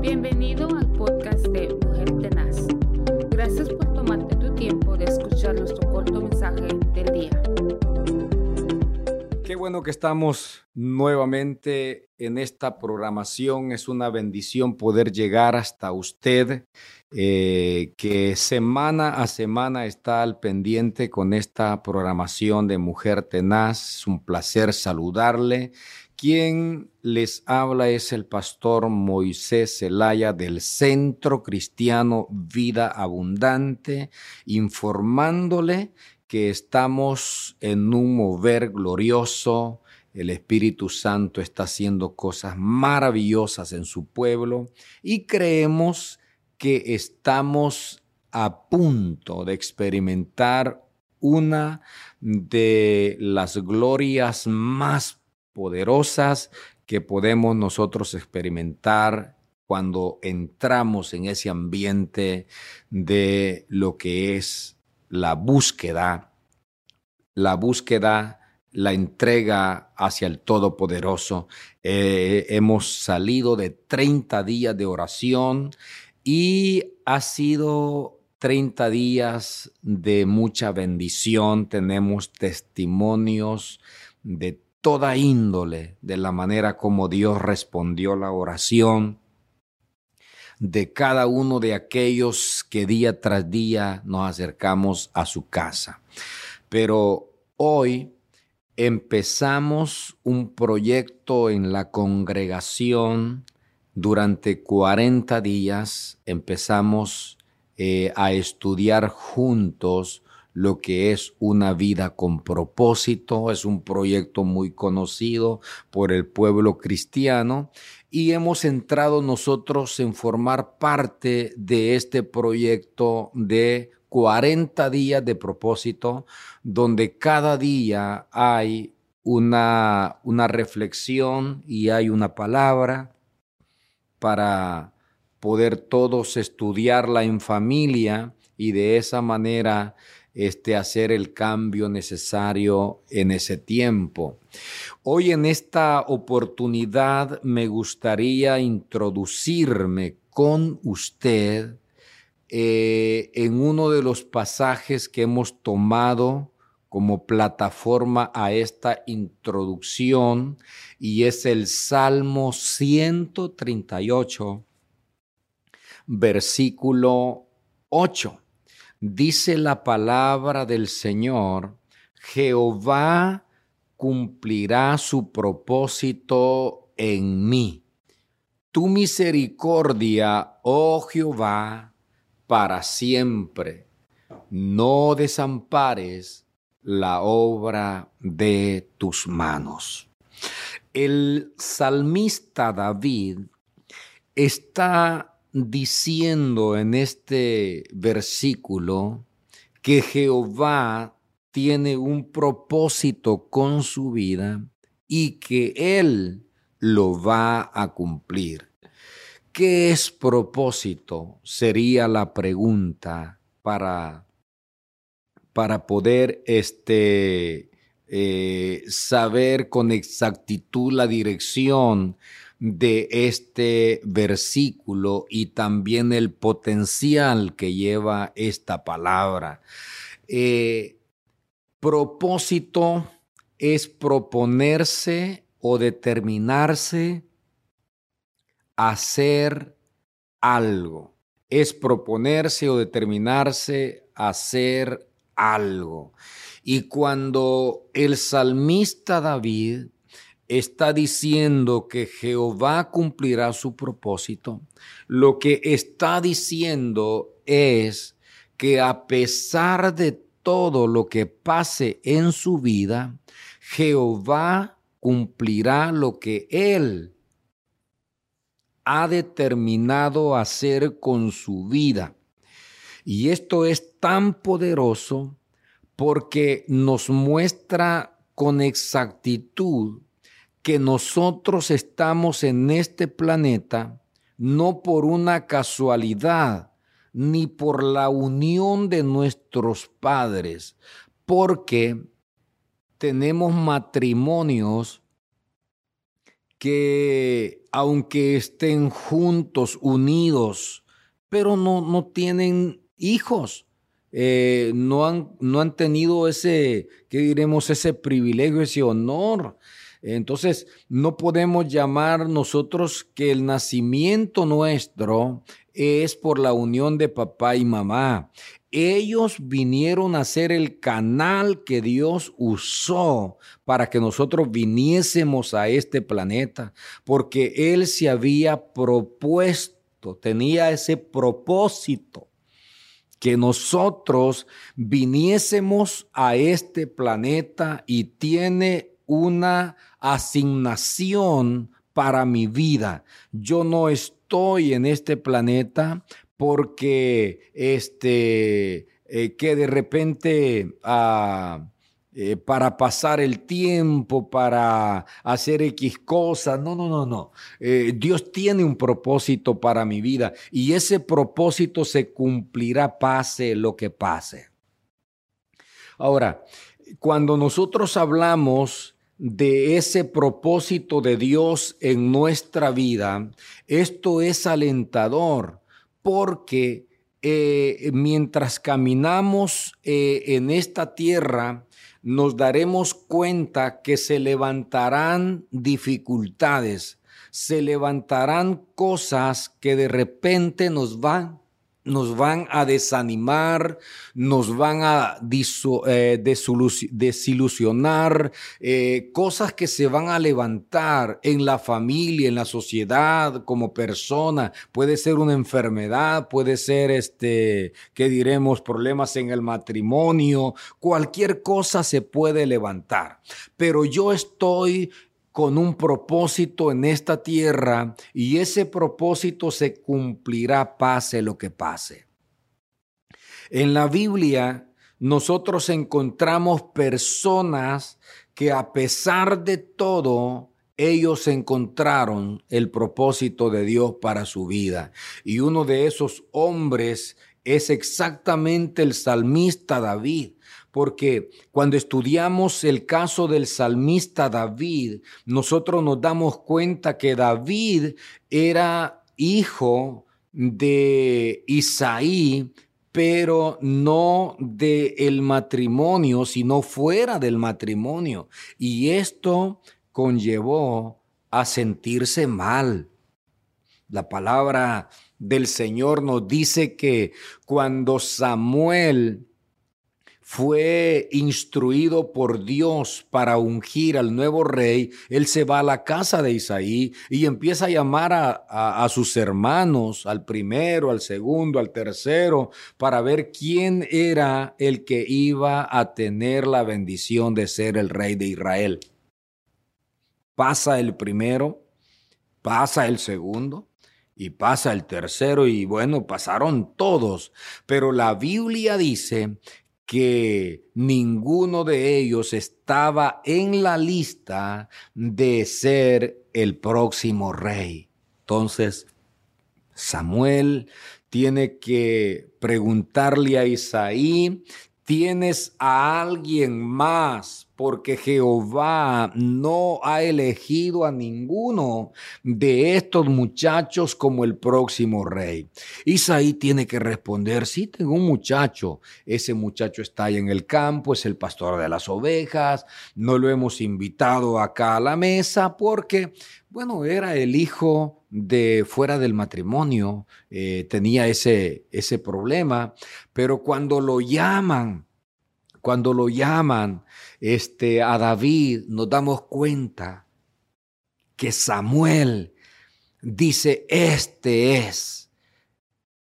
Bienvenido al podcast de Mujer Tenaz. Gracias por tomarte tu tiempo de escuchar nuestro corto mensaje del día. Qué bueno que estamos nuevamente en esta programación. Es una bendición poder llegar hasta usted, eh, que semana a semana está al pendiente con esta programación de Mujer Tenaz. Es un placer saludarle quien les habla es el pastor Moisés Zelaya del Centro Cristiano Vida Abundante, informándole que estamos en un mover glorioso. El Espíritu Santo está haciendo cosas maravillosas en su pueblo y creemos que estamos a punto de experimentar una de las glorias más poderosas que podemos nosotros experimentar cuando entramos en ese ambiente de lo que es la búsqueda, la búsqueda, la entrega hacia el Todopoderoso. Eh, hemos salido de 30 días de oración y ha sido 30 días de mucha bendición. Tenemos testimonios de toda índole de la manera como Dios respondió la oración de cada uno de aquellos que día tras día nos acercamos a su casa. Pero hoy empezamos un proyecto en la congregación durante 40 días, empezamos eh, a estudiar juntos lo que es una vida con propósito. Es un proyecto muy conocido por el pueblo cristiano y hemos entrado nosotros en formar parte de este proyecto de 40 días de propósito, donde cada día hay una, una reflexión y hay una palabra para poder todos estudiarla en familia y de esa manera este, hacer el cambio necesario en ese tiempo. Hoy en esta oportunidad me gustaría introducirme con usted eh, en uno de los pasajes que hemos tomado como plataforma a esta introducción y es el Salmo 138, versículo 8 dice la palabra del Señor, Jehová cumplirá su propósito en mí. Tu misericordia, oh Jehová, para siempre. No desampares la obra de tus manos. El salmista David está diciendo en este versículo que Jehová tiene un propósito con su vida y que Él lo va a cumplir. ¿Qué es propósito? Sería la pregunta para, para poder este, eh, saber con exactitud la dirección de este versículo y también el potencial que lleva esta palabra. Eh, propósito es proponerse o determinarse a hacer algo. Es proponerse o determinarse a hacer algo. Y cuando el salmista David está diciendo que Jehová cumplirá su propósito, lo que está diciendo es que a pesar de todo lo que pase en su vida, Jehová cumplirá lo que él ha determinado hacer con su vida. Y esto es tan poderoso porque nos muestra con exactitud que nosotros estamos en este planeta no por una casualidad, ni por la unión de nuestros padres, porque tenemos matrimonios que aunque estén juntos, unidos, pero no, no tienen hijos, eh, no, han, no han tenido ese, ¿qué diremos? Ese privilegio, ese honor. Entonces, no podemos llamar nosotros que el nacimiento nuestro es por la unión de papá y mamá. Ellos vinieron a ser el canal que Dios usó para que nosotros viniésemos a este planeta, porque Él se había propuesto, tenía ese propósito que nosotros viniésemos a este planeta y tiene una asignación para mi vida. Yo no estoy en este planeta porque este, eh, que de repente ah, eh, para pasar el tiempo, para hacer X cosas. No, no, no, no. Eh, Dios tiene un propósito para mi vida y ese propósito se cumplirá pase lo que pase. Ahora, cuando nosotros hablamos de ese propósito de Dios en nuestra vida, esto es alentador porque eh, mientras caminamos eh, en esta tierra, nos daremos cuenta que se levantarán dificultades, se levantarán cosas que de repente nos van nos van a desanimar, nos van a eh, desilusionar, eh, cosas que se van a levantar en la familia, en la sociedad, como persona. Puede ser una enfermedad, puede ser, este, ¿qué diremos? Problemas en el matrimonio, cualquier cosa se puede levantar. Pero yo estoy con un propósito en esta tierra y ese propósito se cumplirá pase lo que pase. En la Biblia nosotros encontramos personas que a pesar de todo, ellos encontraron el propósito de Dios para su vida. Y uno de esos hombres es exactamente el salmista David porque cuando estudiamos el caso del salmista David, nosotros nos damos cuenta que David era hijo de Isaí, pero no del el matrimonio, sino fuera del matrimonio. Y esto conllevó a sentirse mal. La palabra del Señor nos dice que cuando Samuel fue instruido por Dios para ungir al nuevo rey, él se va a la casa de Isaí y empieza a llamar a, sus hermanos, al primero, al segundo, al tercero, para ver quién era el que iba a tener la bendición de ser el rey de Israel. Pasa el primero, pasa el segundo, y pasa el tercero y bueno, pasaron todos. Pero la Biblia dice que ninguno de ellos estaba en la lista de ser el próximo rey. Entonces, Samuel tiene que preguntarle a Isaí tienes a alguien más, porque Jehová no ha elegido a ninguno de estos muchachos como el próximo rey. Isaí tiene que responder, sí, tengo un muchacho, ese muchacho está ahí en el campo, es el pastor de las ovejas, no lo hemos invitado acá a la mesa porque, bueno, era el hijo de fuera del matrimonio eh, tenía ese, ese problema, pero cuando lo llaman, cuando lo llaman este, a David, nos damos cuenta que Samuel dice, este es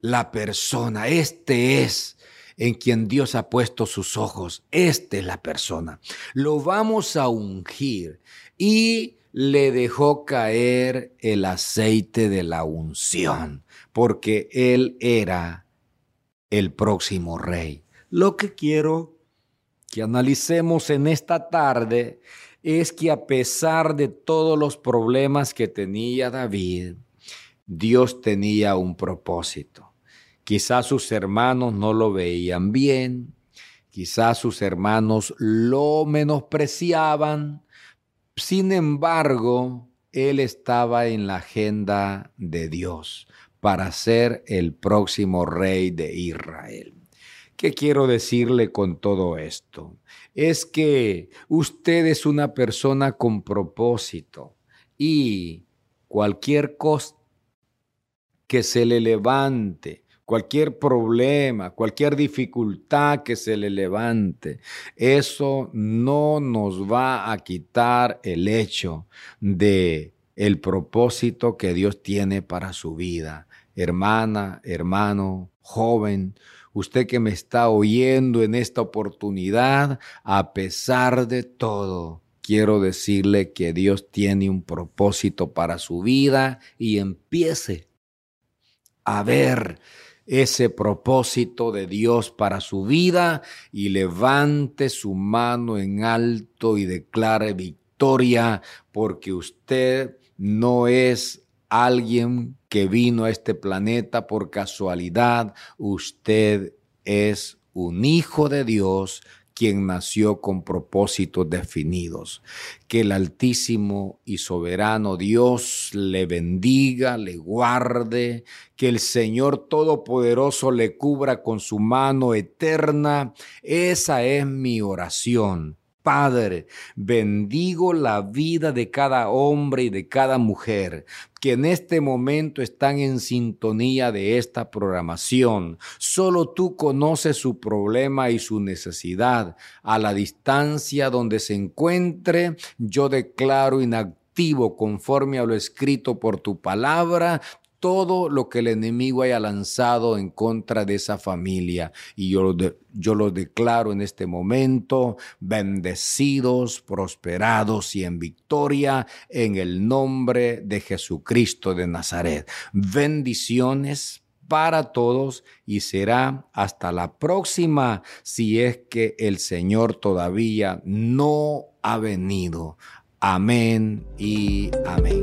la persona, este es en quien Dios ha puesto sus ojos, esta es la persona. Lo vamos a ungir y le dejó caer el aceite de la unción, porque él era el próximo rey. Lo que quiero que analicemos en esta tarde es que a pesar de todos los problemas que tenía David, Dios tenía un propósito. Quizás sus hermanos no lo veían bien, quizás sus hermanos lo menospreciaban, sin embargo, él estaba en la agenda de Dios para ser el próximo rey de Israel. ¿Qué quiero decirle con todo esto? Es que usted es una persona con propósito y cualquier cosa que se le levante, cualquier problema, cualquier dificultad que se le levante, eso no nos va a quitar el hecho de el propósito que Dios tiene para su vida. Hermana, hermano, joven, usted que me está oyendo en esta oportunidad, a pesar de todo, quiero decirle que Dios tiene un propósito para su vida y empiece a ver ese propósito de Dios para su vida y levante su mano en alto y declare victoria porque usted no es alguien que vino a este planeta por casualidad, usted es un hijo de Dios quien nació con propósitos definidos. Que el Altísimo y Soberano Dios le bendiga, le guarde, que el Señor Todopoderoso le cubra con su mano eterna. Esa es mi oración Padre, bendigo la vida de cada hombre y de cada mujer que en este momento están en sintonía de esta programación. Solo tú conoces su problema y su necesidad. A la distancia donde se encuentre, yo declaro inactivo conforme a lo escrito por tu palabra, todo lo que el enemigo haya lanzado en contra de esa familia. Y yo, yo los declaro en este momento bendecidos, prosperados y en victoria en el nombre de Jesucristo de Nazaret. Bendiciones para todos y será hasta la próxima si es que el Señor todavía no ha venido. Amén y amén.